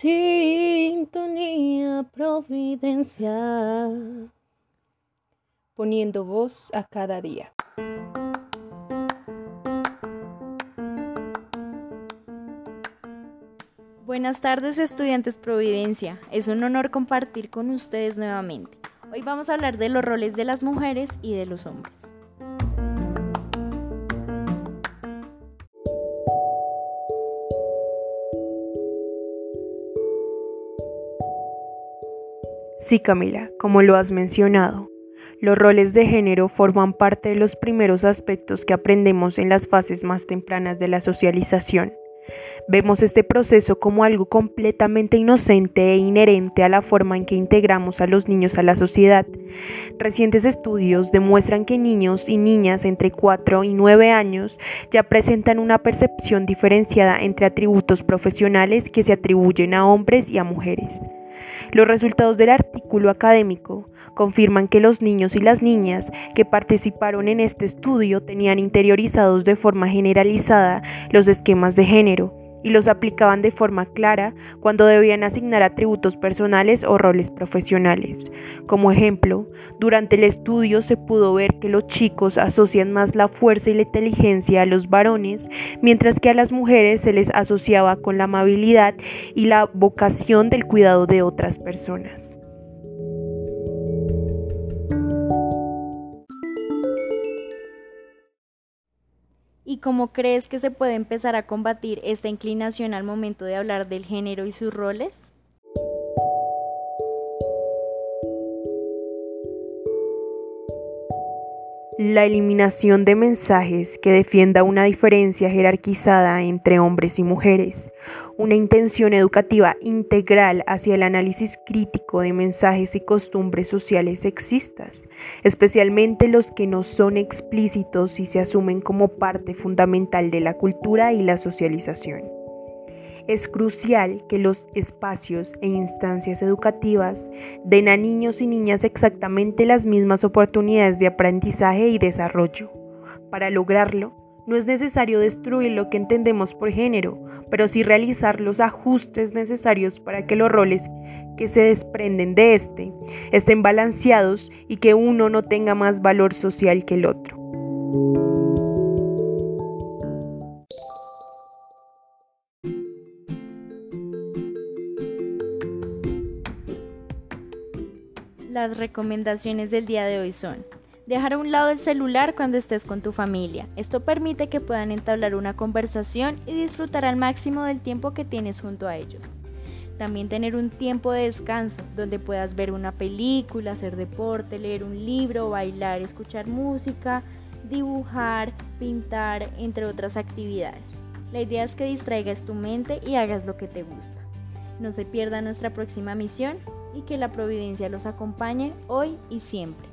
Sintonía Providencia. Poniendo voz a cada día. Buenas tardes estudiantes Providencia, es un honor compartir con ustedes nuevamente. Hoy vamos a hablar de los roles de las mujeres y de los hombres. Sí, Camila, como lo has mencionado, los roles de género forman parte de los primeros aspectos que aprendemos en las fases más tempranas de la socialización. Vemos este proceso como algo completamente inocente e inherente a la forma en que integramos a los niños a la sociedad. Recientes estudios demuestran que niños y niñas entre 4 y 9 años ya presentan una percepción diferenciada entre atributos profesionales que se atribuyen a hombres y a mujeres. Los resultados del artículo académico confirman que los niños y las niñas que participaron en este estudio tenían interiorizados de forma generalizada los esquemas de género y los aplicaban de forma clara cuando debían asignar atributos personales o roles profesionales. Como ejemplo, durante el estudio se pudo ver que los chicos asocian más la fuerza y la inteligencia a los varones, mientras que a las mujeres se les asociaba con la amabilidad y la vocación del cuidado de otras personas. ¿Y cómo crees que se puede empezar a combatir esta inclinación al momento de hablar del género y sus roles? La eliminación de mensajes que defienda una diferencia jerarquizada entre hombres y mujeres, una intención educativa integral hacia el análisis crítico de mensajes y costumbres sociales sexistas, especialmente los que no son explícitos y se asumen como parte fundamental de la cultura y la socialización. Es crucial que los espacios e instancias educativas den a niños y niñas exactamente las mismas oportunidades de aprendizaje y desarrollo. Para lograrlo, no es necesario destruir lo que entendemos por género, pero sí realizar los ajustes necesarios para que los roles que se desprenden de este estén balanceados y que uno no tenga más valor social que el otro. Las recomendaciones del día de hoy son dejar a un lado el celular cuando estés con tu familia. Esto permite que puedan entablar una conversación y disfrutar al máximo del tiempo que tienes junto a ellos. También tener un tiempo de descanso donde puedas ver una película, hacer deporte, leer un libro, bailar, escuchar música, dibujar, pintar, entre otras actividades. La idea es que distraigas tu mente y hagas lo que te gusta. No se pierda nuestra próxima misión y que la providencia los acompañe hoy y siempre.